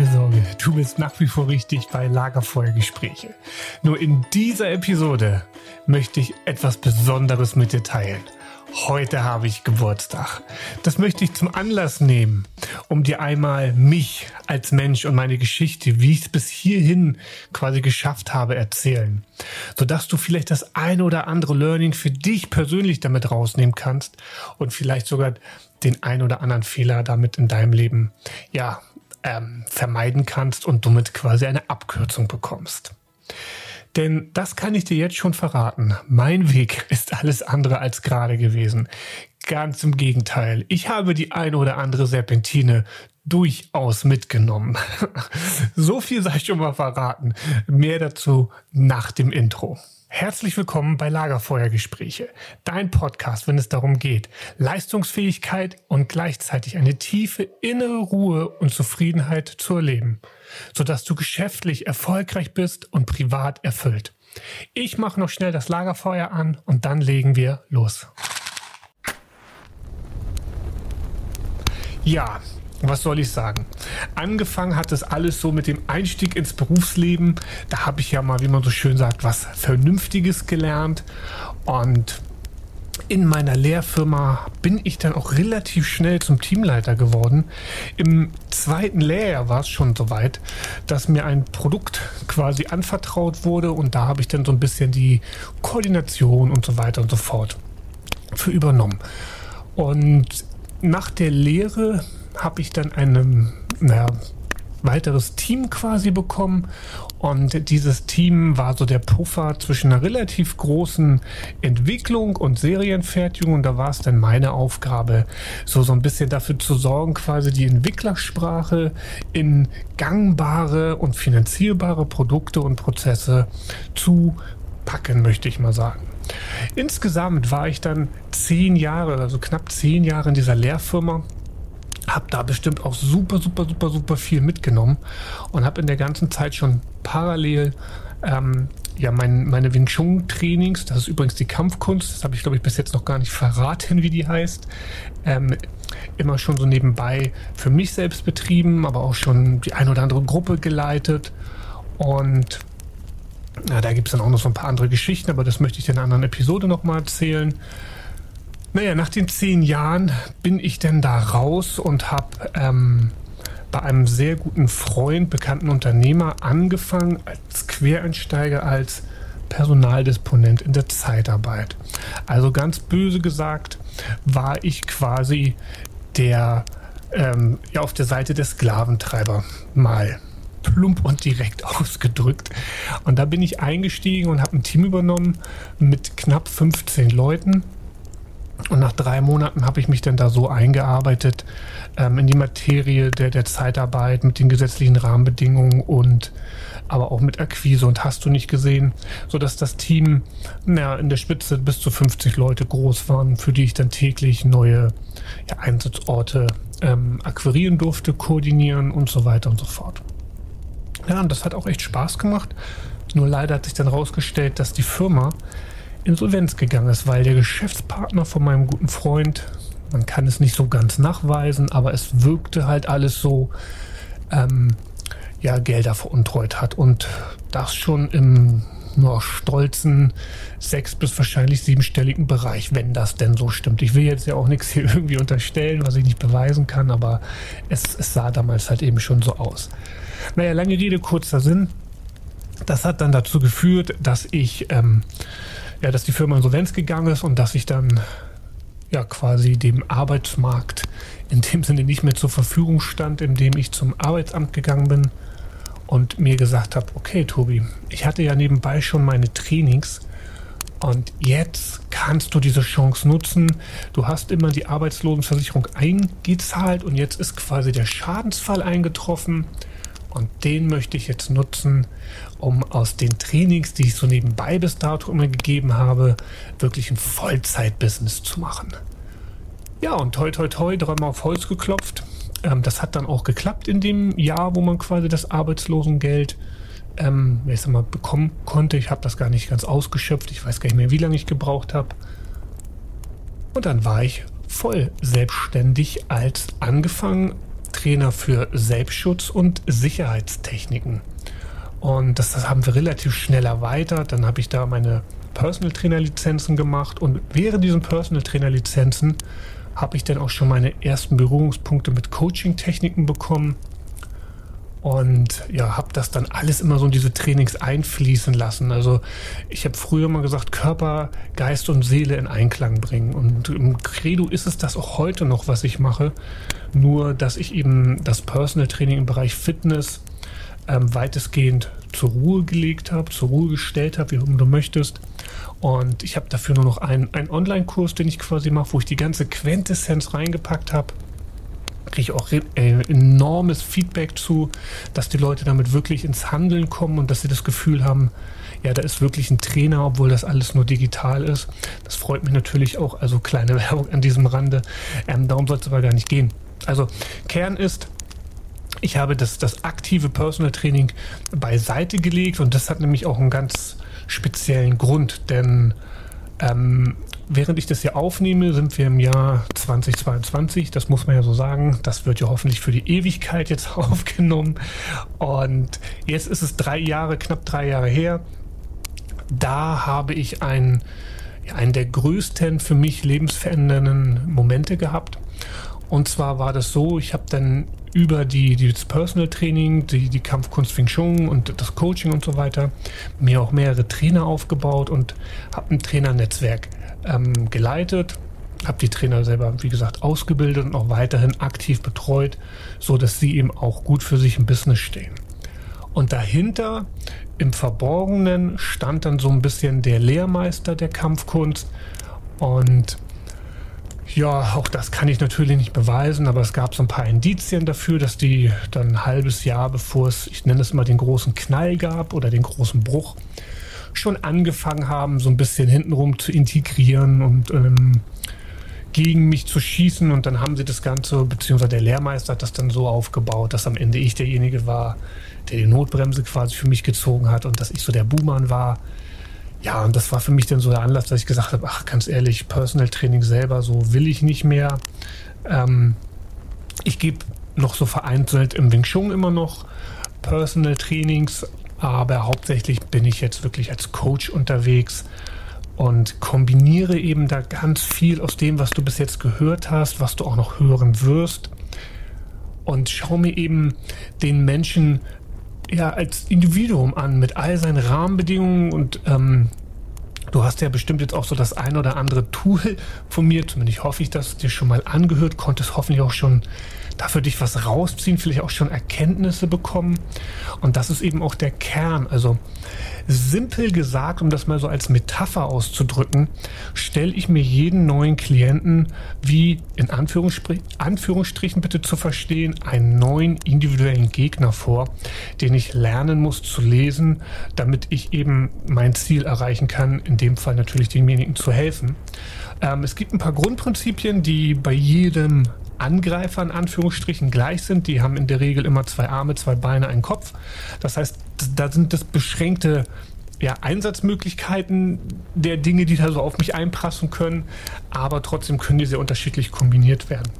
keine Sorge, du bist nach wie vor richtig bei Lagerfeuergespräche. Nur in dieser Episode möchte ich etwas Besonderes mit dir teilen. Heute habe ich Geburtstag. Das möchte ich zum Anlass nehmen, um dir einmal mich als Mensch und meine Geschichte, wie ich es bis hierhin quasi geschafft habe, erzählen. Sodass du vielleicht das eine oder andere Learning für dich persönlich damit rausnehmen kannst und vielleicht sogar den ein oder anderen Fehler damit in deinem Leben, ja, ähm, vermeiden kannst und somit quasi eine Abkürzung bekommst. Denn das kann ich dir jetzt schon verraten. Mein Weg ist alles andere als gerade gewesen. Ganz im Gegenteil. Ich habe die eine oder andere Serpentine durchaus mitgenommen. so viel sei schon mal verraten. Mehr dazu nach dem Intro. Herzlich willkommen bei Lagerfeuergespräche, dein Podcast, wenn es darum geht, Leistungsfähigkeit und gleichzeitig eine tiefe innere Ruhe und Zufriedenheit zu erleben, sodass du geschäftlich erfolgreich bist und privat erfüllt. Ich mache noch schnell das Lagerfeuer an und dann legen wir los. Ja, was soll ich sagen? Angefangen hat es alles so mit dem Einstieg ins Berufsleben. Da habe ich ja mal, wie man so schön sagt, was Vernünftiges gelernt. Und in meiner Lehrfirma bin ich dann auch relativ schnell zum Teamleiter geworden. Im zweiten Lehrjahr war es schon soweit, dass mir ein Produkt quasi anvertraut wurde und da habe ich dann so ein bisschen die Koordination und so weiter und so fort für übernommen. Und nach der Lehre habe ich dann ein naja, weiteres Team quasi bekommen. Und dieses Team war so der Puffer zwischen einer relativ großen Entwicklung und Serienfertigung. Und da war es dann meine Aufgabe, so, so ein bisschen dafür zu sorgen, quasi die Entwicklersprache in gangbare und finanzierbare Produkte und Prozesse zu packen, möchte ich mal sagen. Insgesamt war ich dann zehn Jahre, also knapp zehn Jahre in dieser Lehrfirma habe da bestimmt auch super, super, super, super viel mitgenommen und habe in der ganzen Zeit schon parallel ähm, ja mein, meine Wing Chun Trainings, das ist übrigens die Kampfkunst, das habe ich glaube ich bis jetzt noch gar nicht verraten, wie die heißt, ähm, immer schon so nebenbei für mich selbst betrieben, aber auch schon die ein oder andere Gruppe geleitet und ja, da gibt es dann auch noch so ein paar andere Geschichten, aber das möchte ich in einer anderen Episode nochmal erzählen. Naja, nach den zehn Jahren bin ich denn da raus und habe ähm, bei einem sehr guten Freund, bekannten Unternehmer angefangen als Quereinsteiger, als Personaldisponent in der Zeitarbeit. Also ganz böse gesagt, war ich quasi der ähm, ja auf der Seite der Sklaventreiber mal plump und direkt ausgedrückt. Und da bin ich eingestiegen und habe ein Team übernommen mit knapp 15 Leuten und nach drei Monaten habe ich mich dann da so eingearbeitet ähm, in die Materie der, der Zeitarbeit mit den gesetzlichen Rahmenbedingungen und aber auch mit Akquise und hast du nicht gesehen, so dass das Team na, in der Spitze bis zu 50 Leute groß waren, für die ich dann täglich neue ja, Einsatzorte ähm, akquirieren durfte, koordinieren und so weiter und so fort. Ja, und das hat auch echt Spaß gemacht. Nur leider hat sich dann rausgestellt, dass die Firma Insolvenz gegangen ist, weil der Geschäftspartner von meinem guten Freund, man kann es nicht so ganz nachweisen, aber es wirkte halt alles so, ähm, ja, Gelder veruntreut hat und das schon im nur stolzen sechs- bis wahrscheinlich siebenstelligen Bereich, wenn das denn so stimmt. Ich will jetzt ja auch nichts hier irgendwie unterstellen, was ich nicht beweisen kann, aber es, es sah damals halt eben schon so aus. Naja, lange Rede, kurzer Sinn. Das hat dann dazu geführt, dass ich ähm, ja, dass die Firma insolvenz gegangen ist und dass ich dann ja quasi dem Arbeitsmarkt in dem Sinne nicht mehr zur Verfügung stand, indem ich zum Arbeitsamt gegangen bin und mir gesagt habe, okay, Tobi, ich hatte ja nebenbei schon meine Trainings und jetzt kannst du diese Chance nutzen. Du hast immer die Arbeitslosenversicherung eingezahlt und jetzt ist quasi der Schadensfall eingetroffen. Und den möchte ich jetzt nutzen, um aus den Trainings, die ich so nebenbei bis dato immer gegeben habe, wirklich ein Vollzeit-Business zu machen. Ja, und toi, toi, toi, dreimal auf Holz geklopft. Ähm, das hat dann auch geklappt in dem Jahr, wo man quasi das Arbeitslosengeld ähm, ich sag mal, bekommen konnte. Ich habe das gar nicht ganz ausgeschöpft. Ich weiß gar nicht mehr, wie lange ich gebraucht habe. Und dann war ich voll selbstständig als angefangen Trainer für Selbstschutz und Sicherheitstechniken. Und das, das haben wir relativ schnell erweitert. Dann habe ich da meine Personal Trainer Lizenzen gemacht und während diesen Personal Trainer Lizenzen habe ich dann auch schon meine ersten Berührungspunkte mit Coaching Techniken bekommen und ja, habe das dann alles immer so in diese Trainings einfließen lassen. Also ich habe früher mal gesagt, Körper, Geist und Seele in Einklang bringen. Und im Credo ist es das auch heute noch, was ich mache. Nur, dass ich eben das Personal Training im Bereich Fitness ähm, weitestgehend zur Ruhe gelegt habe, zur Ruhe gestellt habe, wie du möchtest. Und ich habe dafür nur noch einen, einen Online-Kurs, den ich quasi mache, wo ich die ganze Quintessenz reingepackt habe kriege ich auch äh, enormes Feedback zu, dass die Leute damit wirklich ins Handeln kommen und dass sie das Gefühl haben, ja, da ist wirklich ein Trainer, obwohl das alles nur digital ist. Das freut mich natürlich auch. Also kleine Werbung an diesem Rande. Ähm, darum soll es aber gar nicht gehen. Also Kern ist, ich habe das, das aktive Personal Training beiseite gelegt und das hat nämlich auch einen ganz speziellen Grund, denn ähm, während ich das hier aufnehme, sind wir im Jahr 2022. Das muss man ja so sagen. Das wird ja hoffentlich für die Ewigkeit jetzt aufgenommen. Und jetzt ist es drei Jahre, knapp drei Jahre her. Da habe ich einen, einen der größten für mich lebensverändernden Momente gehabt. Und zwar war das so, ich habe dann über die, die das Personal Training, die, die Kampfkunst Wing Chun und das Coaching und so weiter mir auch mehrere Trainer aufgebaut und habe ein Trainernetzwerk ähm, geleitet, habe die Trainer selber, wie gesagt, ausgebildet und auch weiterhin aktiv betreut, so dass sie eben auch gut für sich im Business stehen. Und dahinter im Verborgenen stand dann so ein bisschen der Lehrmeister der Kampfkunst und ja, auch das kann ich natürlich nicht beweisen, aber es gab so ein paar Indizien dafür, dass die dann ein halbes Jahr bevor es, ich nenne es mal den großen Knall gab oder den großen Bruch, schon angefangen haben, so ein bisschen hintenrum zu integrieren und ähm, gegen mich zu schießen. Und dann haben sie das Ganze, beziehungsweise der Lehrmeister hat das dann so aufgebaut, dass am Ende ich derjenige war, der die Notbremse quasi für mich gezogen hat und dass ich so der Buhmann war. Ja, und das war für mich dann so der Anlass, dass ich gesagt habe, ach, ganz ehrlich, Personal Training selber, so will ich nicht mehr. Ähm, ich gebe noch so vereinzelt im Wing Chun immer noch Personal Trainings, aber hauptsächlich bin ich jetzt wirklich als Coach unterwegs und kombiniere eben da ganz viel aus dem, was du bis jetzt gehört hast, was du auch noch hören wirst. Und schaue mir eben den Menschen ja als Individuum an mit all seinen Rahmenbedingungen und ähm, Du hast ja bestimmt jetzt auch so das ein oder andere Tool von mir, zumindest hoffe ich, dass es dir schon mal angehört, konntest hoffentlich auch schon da für dich was rausziehen, vielleicht auch schon Erkenntnisse bekommen. Und das ist eben auch der Kern. Also simpel gesagt, um das mal so als Metapher auszudrücken, stelle ich mir jeden neuen Klienten wie in Anführungsstrichen, bitte zu verstehen, einen neuen individuellen Gegner vor, den ich lernen muss zu lesen, damit ich eben mein Ziel erreichen kann, in dem Fall natürlich demjenigen zu helfen. Ähm, es gibt ein paar Grundprinzipien, die bei jedem Angreifer in Anführungsstrichen gleich sind. Die haben in der Regel immer zwei Arme, zwei Beine, einen Kopf. Das heißt, da sind das beschränkte ja, Einsatzmöglichkeiten der Dinge, die da so auf mich einprassen können, aber trotzdem können die sehr unterschiedlich kombiniert werden.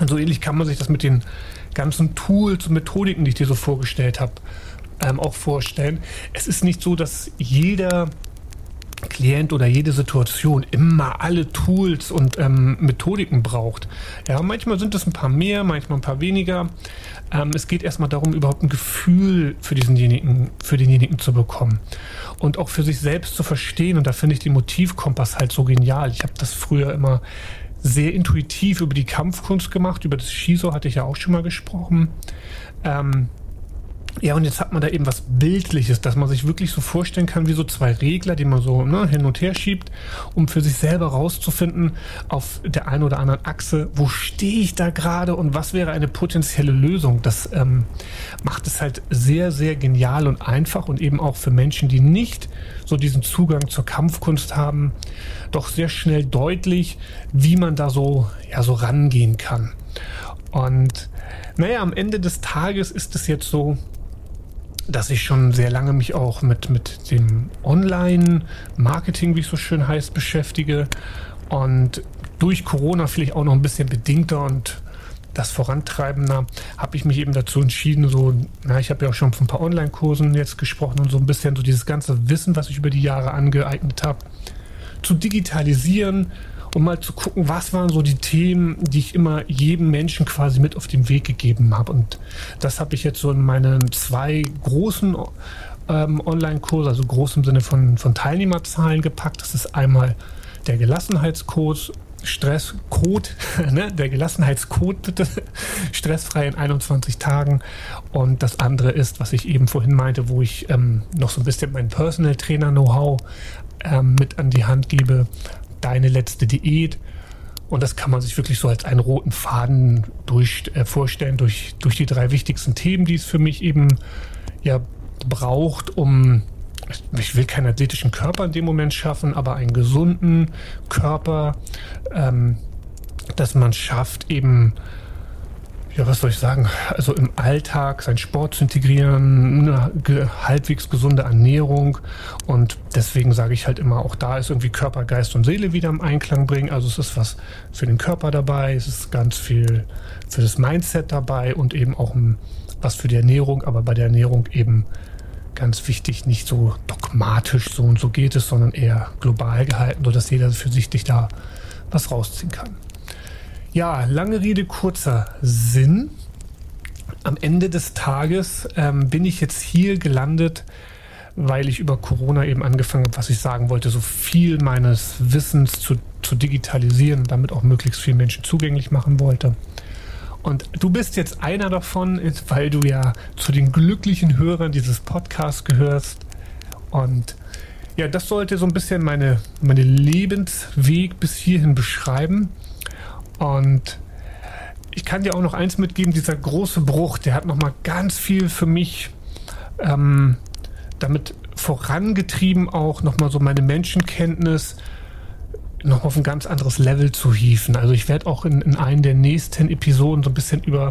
Und so ähnlich kann man sich das mit den ganzen Tools und Methodiken, die ich dir so vorgestellt habe, ähm, auch vorstellen. Es ist nicht so, dass jeder Klient oder jede Situation immer alle Tools und ähm, Methodiken braucht. Ja, manchmal sind es ein paar mehr, manchmal ein paar weniger. Ähm, es geht erstmal darum, überhaupt ein Gefühl für diesenjenigen, für denjenigen zu bekommen und auch für sich selbst zu verstehen. Und da finde ich den Motivkompass halt so genial. Ich habe das früher immer sehr intuitiv über die Kampfkunst gemacht. Über das Shiso hatte ich ja auch schon mal gesprochen. Ähm, ja, und jetzt hat man da eben was Bildliches, dass man sich wirklich so vorstellen kann, wie so zwei Regler, die man so ne, hin und her schiebt, um für sich selber rauszufinden, auf der einen oder anderen Achse, wo stehe ich da gerade und was wäre eine potenzielle Lösung. Das ähm, macht es halt sehr, sehr genial und einfach und eben auch für Menschen, die nicht so diesen Zugang zur Kampfkunst haben, doch sehr schnell deutlich, wie man da so, ja, so rangehen kann. Und naja, am Ende des Tages ist es jetzt so, dass ich schon sehr lange mich auch mit, mit dem Online-Marketing, wie es so schön heißt, beschäftige. Und durch Corona vielleicht auch noch ein bisschen bedingter und das vorantreibender, habe ich mich eben dazu entschieden, so, na, ich habe ja auch schon von ein paar Online-Kursen jetzt gesprochen und so ein bisschen so dieses ganze Wissen, was ich über die Jahre angeeignet habe, zu digitalisieren und mal zu gucken, was waren so die Themen, die ich immer jedem Menschen quasi mit auf den Weg gegeben habe. Und das habe ich jetzt so in meinen zwei großen ähm, Online-Kurse, also groß im Sinne von, von Teilnehmerzahlen gepackt. Das ist einmal der Gelassenheitskurs Stresscode, ne? der Gelassenheitscode bitte, stressfrei in 21 Tagen. Und das andere ist, was ich eben vorhin meinte, wo ich ähm, noch so ein bisschen mein Personal Trainer Know-how ähm, mit an die Hand gebe, deine letzte Diät. Und das kann man sich wirklich so als einen roten Faden durch, äh, vorstellen, durch, durch die drei wichtigsten Themen, die es für mich eben ja braucht, um ich will keinen athletischen Körper in dem Moment schaffen, aber einen gesunden Körper, ähm, dass man schafft, eben, ja, was soll ich sagen, also im Alltag seinen Sport zu integrieren, eine halbwegs gesunde Ernährung und deswegen sage ich halt immer, auch da ist irgendwie Körper, Geist und Seele wieder im Einklang bringen. Also es ist was für den Körper dabei, es ist ganz viel für das Mindset dabei und eben auch was für die Ernährung, aber bei der Ernährung eben ganz wichtig, nicht so dogmatisch so und so geht es, sondern eher global gehalten, sodass jeder für sich da was rausziehen kann. Ja, lange Rede, kurzer Sinn. Am Ende des Tages ähm, bin ich jetzt hier gelandet, weil ich über Corona eben angefangen habe, was ich sagen wollte, so viel meines Wissens zu, zu digitalisieren damit auch möglichst vielen Menschen zugänglich machen wollte. Und du bist jetzt einer davon, weil du ja zu den glücklichen Hörern dieses Podcasts gehörst. Und ja, das sollte so ein bisschen meine, meine Lebensweg bis hierhin beschreiben. Und ich kann dir auch noch eins mitgeben, dieser große Bruch, der hat nochmal ganz viel für mich ähm, damit vorangetrieben, auch nochmal so meine Menschenkenntnis, noch auf ein ganz anderes Level zu hieven. Also ich werde auch in, in einen der nächsten Episoden so ein bisschen über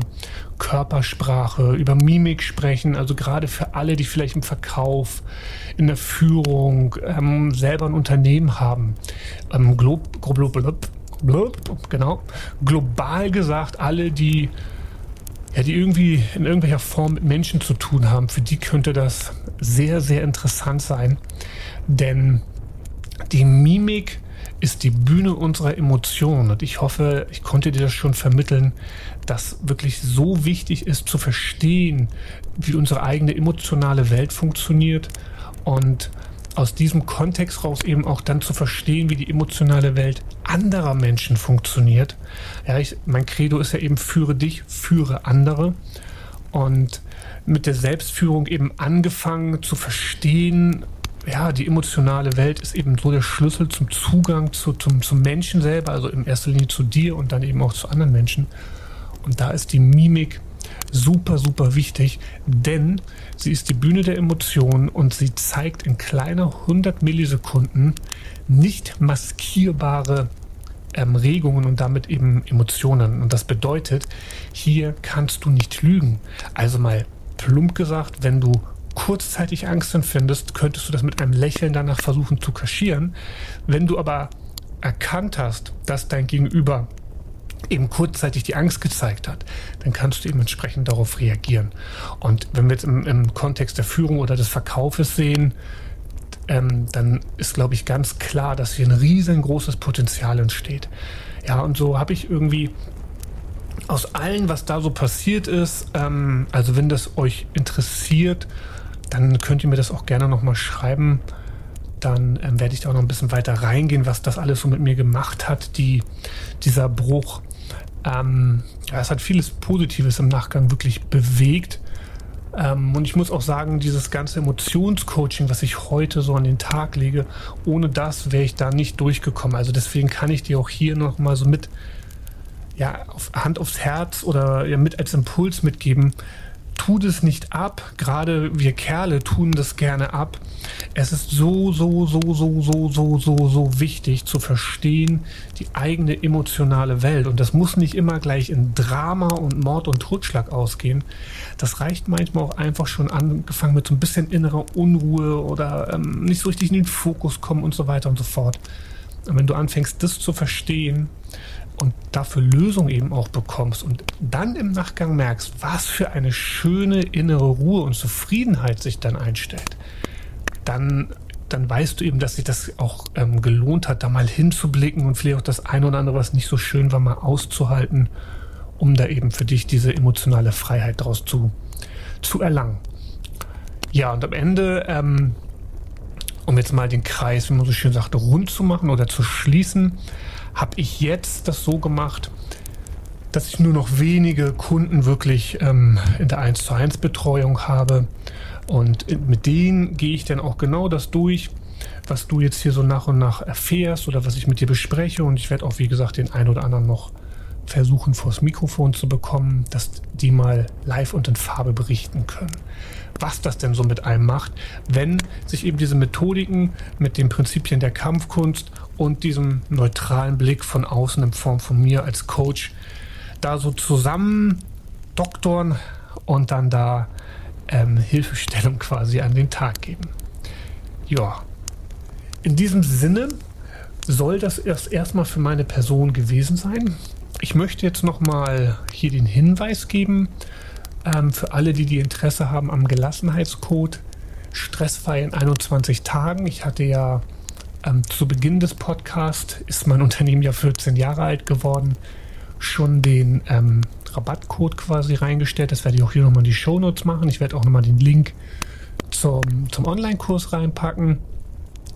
Körpersprache, über Mimik sprechen. Also gerade für alle, die vielleicht im Verkauf, in der Führung ähm, selber ein Unternehmen haben. Ähm, glob, glob, glob, glob, genau. Global gesagt, alle, die ja, die irgendwie in irgendwelcher Form mit Menschen zu tun haben, für die könnte das sehr, sehr interessant sein. Denn die Mimik ist die Bühne unserer Emotionen. Und ich hoffe, ich konnte dir das schon vermitteln, dass wirklich so wichtig ist zu verstehen, wie unsere eigene emotionale Welt funktioniert und aus diesem Kontext raus eben auch dann zu verstehen, wie die emotionale Welt anderer Menschen funktioniert. Ja, ich, mein Credo ist ja eben führe dich, führe andere. Und mit der Selbstführung eben angefangen zu verstehen, ja, die emotionale Welt ist eben so der Schlüssel zum Zugang zu, zum, zum Menschen selber, also in erster Linie zu dir und dann eben auch zu anderen Menschen. Und da ist die Mimik super, super wichtig, denn sie ist die Bühne der Emotionen und sie zeigt in kleiner 100 Millisekunden nicht maskierbare ähm, Regungen und damit eben Emotionen. Und das bedeutet, hier kannst du nicht lügen. Also mal plump gesagt, wenn du kurzzeitig Angst empfindest, könntest du das mit einem Lächeln danach versuchen zu kaschieren. Wenn du aber erkannt hast, dass dein Gegenüber eben kurzzeitig die Angst gezeigt hat, dann kannst du eben entsprechend darauf reagieren. Und wenn wir jetzt im, im Kontext der Führung oder des Verkaufes sehen, ähm, dann ist, glaube ich, ganz klar, dass hier ein riesengroßes Potenzial entsteht. Ja, und so habe ich irgendwie aus allem, was da so passiert ist, ähm, also wenn das euch interessiert, dann könnt ihr mir das auch gerne nochmal schreiben. Dann ähm, werde ich da auch noch ein bisschen weiter reingehen, was das alles so mit mir gemacht hat, die, dieser Bruch. Ähm, ja, es hat vieles Positives im Nachgang wirklich bewegt. Ähm, und ich muss auch sagen, dieses ganze Emotionscoaching, was ich heute so an den Tag lege, ohne das wäre ich da nicht durchgekommen. Also deswegen kann ich dir auch hier nochmal so mit ja, auf Hand aufs Herz oder ja, mit als Impuls mitgeben tu das nicht ab. Gerade wir Kerle tun das gerne ab. Es ist so, so, so, so, so, so, so, so wichtig zu verstehen die eigene emotionale Welt. Und das muss nicht immer gleich in Drama und Mord und Totschlag ausgehen. Das reicht manchmal auch einfach schon angefangen mit so ein bisschen innerer Unruhe oder ähm, nicht so richtig in den Fokus kommen und so weiter und so fort. Und wenn du anfängst, das zu verstehen, und dafür Lösungen eben auch bekommst und dann im Nachgang merkst, was für eine schöne innere Ruhe und Zufriedenheit sich dann einstellt, dann, dann weißt du eben, dass sich das auch ähm, gelohnt hat, da mal hinzublicken und vielleicht auch das eine oder andere, was nicht so schön war, mal auszuhalten, um da eben für dich diese emotionale Freiheit daraus zu, zu erlangen. Ja, und am Ende, ähm, um jetzt mal den Kreis, wie man so schön sagt, rund zu machen oder zu schließen, habe ich jetzt das so gemacht, dass ich nur noch wenige Kunden wirklich ähm, in der 1 zu 1 Betreuung habe. Und mit denen gehe ich dann auch genau das durch, was du jetzt hier so nach und nach erfährst oder was ich mit dir bespreche. Und ich werde auch, wie gesagt, den einen oder anderen noch versuchen, vors Mikrofon zu bekommen, dass die mal live und in Farbe berichten können. Was das denn so mit einem macht, wenn sich eben diese Methodiken mit den Prinzipien der Kampfkunst und diesem neutralen Blick von außen in Form von mir als Coach da so zusammen doktoren und dann da ähm, Hilfestellung quasi an den Tag geben. Ja, in diesem Sinne soll das erst erstmal für meine Person gewesen sein. Ich möchte jetzt nochmal hier den Hinweis geben ähm, für alle, die die Interesse haben am Gelassenheitscode. Stressfrei in 21 Tagen. Ich hatte ja ähm, zu Beginn des Podcasts, ist mein Unternehmen ja 14 Jahre alt geworden, schon den ähm, Rabattcode quasi reingestellt. Das werde ich auch hier nochmal in die Show Notes machen. Ich werde auch nochmal den Link zum, zum Online-Kurs reinpacken.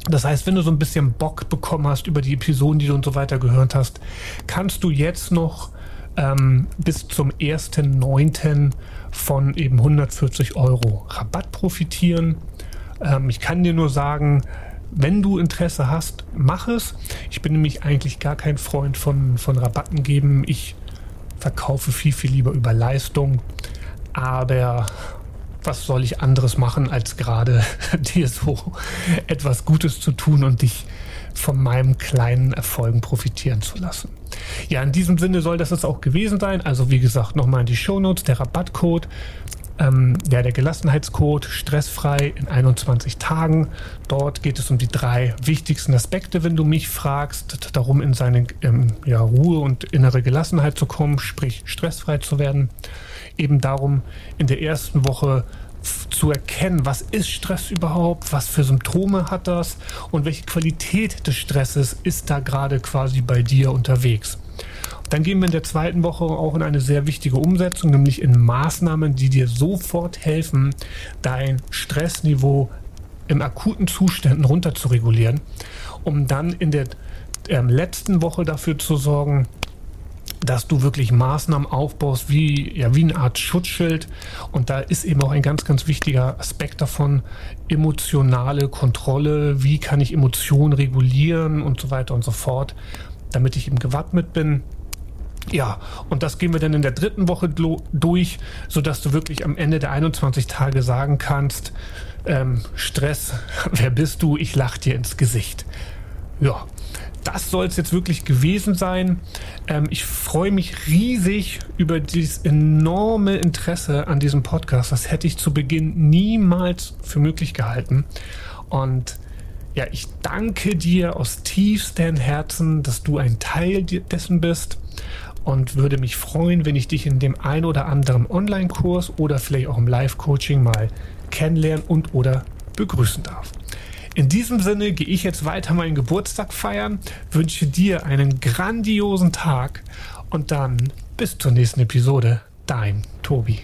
Das heißt, wenn du so ein bisschen Bock bekommen hast über die Episoden, die du und so weiter gehört hast, kannst du jetzt noch ähm, bis zum 1.9. von eben 140 Euro Rabatt profitieren. Ähm, ich kann dir nur sagen, wenn du Interesse hast, mach es. Ich bin nämlich eigentlich gar kein Freund von, von Rabatten geben. Ich verkaufe viel, viel lieber über Leistung. Aber was soll ich anderes machen, als gerade dir so etwas Gutes zu tun und dich von meinem kleinen Erfolgen profitieren zu lassen. Ja, in diesem Sinne soll das jetzt auch gewesen sein. Also wie gesagt, nochmal in die Shownotes, der Rabattcode, ähm, ja, der Gelassenheitscode, stressfrei in 21 Tagen. Dort geht es um die drei wichtigsten Aspekte, wenn du mich fragst, darum in seine ähm, ja, Ruhe und innere Gelassenheit zu kommen, sprich stressfrei zu werden eben darum, in der ersten Woche zu erkennen, was ist Stress überhaupt, was für Symptome hat das und welche Qualität des Stresses ist da gerade quasi bei dir unterwegs. Dann gehen wir in der zweiten Woche auch in eine sehr wichtige Umsetzung, nämlich in Maßnahmen, die dir sofort helfen, dein Stressniveau im akuten Zuständen runter zu regulieren, um dann in der ähm, letzten Woche dafür zu sorgen, dass du wirklich Maßnahmen aufbaust, wie, ja, wie eine Art Schutzschild. Und da ist eben auch ein ganz, ganz wichtiger Aspekt davon, emotionale Kontrolle. Wie kann ich Emotionen regulieren und so weiter und so fort, damit ich eben gewappnet bin. Ja, und das gehen wir dann in der dritten Woche durch, sodass du wirklich am Ende der 21 Tage sagen kannst, ähm, Stress, wer bist du? Ich lach dir ins Gesicht. Ja, das soll es jetzt wirklich gewesen sein. Ähm, ich freue mich riesig über dieses enorme Interesse an diesem Podcast. Das hätte ich zu Beginn niemals für möglich gehalten. Und ja, ich danke dir aus tiefstem Herzen, dass du ein Teil dessen bist und würde mich freuen, wenn ich dich in dem ein oder anderen Online-Kurs oder vielleicht auch im Live-Coaching mal kennenlernen und oder begrüßen darf. In diesem Sinne gehe ich jetzt weiter meinen Geburtstag feiern, wünsche dir einen grandiosen Tag und dann bis zur nächsten Episode. Dein Tobi.